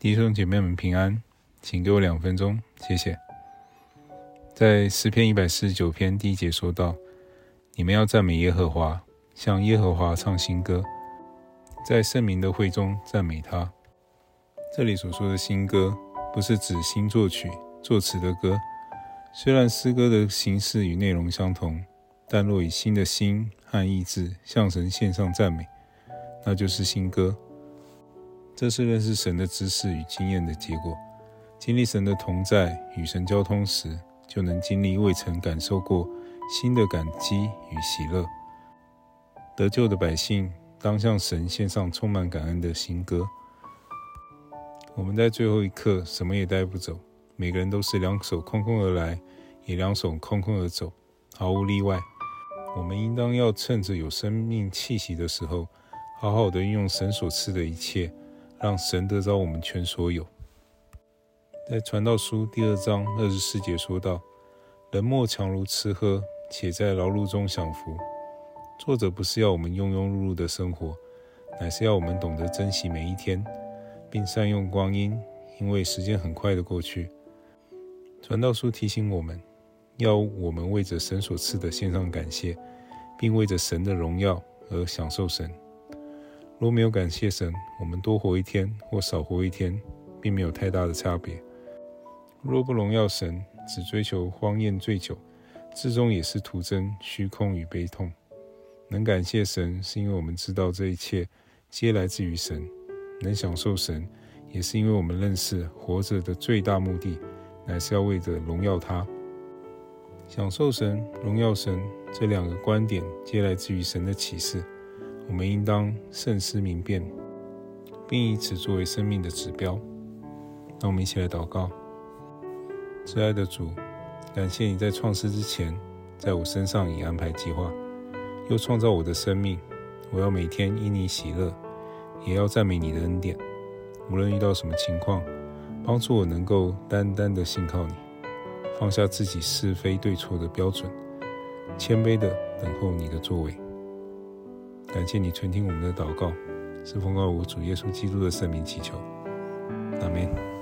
弟兄姐妹们平安，请给我两分钟，谢谢。在诗篇一百四十九篇第一节说道：“你们要赞美耶和华，向耶和华唱新歌，在圣明的会中赞美他。”这里所说的新歌，不是指新作曲、作词的歌。虽然诗歌的形式与内容相同，但若以新的心和意志向神献上赞美，那就是新歌。这是认识神的知识与经验的结果。经历神的同在，与神交通时，就能经历未曾感受过新的感激与喜乐。得救的百姓当向神献上充满感恩的新歌。我们在最后一刻什么也带不走，每个人都是两手空空而来，也两手空空而走，毫无例外。我们应当要趁着有生命气息的时候，好好的运用神所赐的一切。让神得着我们全所有。在传道书第二章二十四节说道：“人莫强如吃喝，且在劳碌中享福。”作者不是要我们庸庸碌碌的生活，乃是要我们懂得珍惜每一天，并善用光阴，因为时间很快的过去。传道书提醒我们，要我们为着神所赐的献上感谢，并为着神的荣耀而享受神。若没有感谢神，我们多活一天或少活一天，并没有太大的差别。若不荣耀神，只追求荒宴醉酒，至终也是徒增虚空与悲痛。能感谢神，是因为我们知道这一切皆来自于神；能享受神，也是因为我们认识活着的最大目的，乃是要为着荣耀他。享受神、荣耀神这两个观点，皆来自于神的启示。我们应当慎思明辨，并以此作为生命的指标。让我们一起来祷告：慈爱的主，感谢你在创世之前，在我身上已安排计划，又创造我的生命。我要每天因你喜乐，也要赞美你的恩典。无论遇到什么情况，帮助我能够单单的信靠你，放下自己是非对错的标准，谦卑的等候你的作为。感谢你垂听我们的祷告，是奉告我主耶稣基督的圣名祈求，阿门。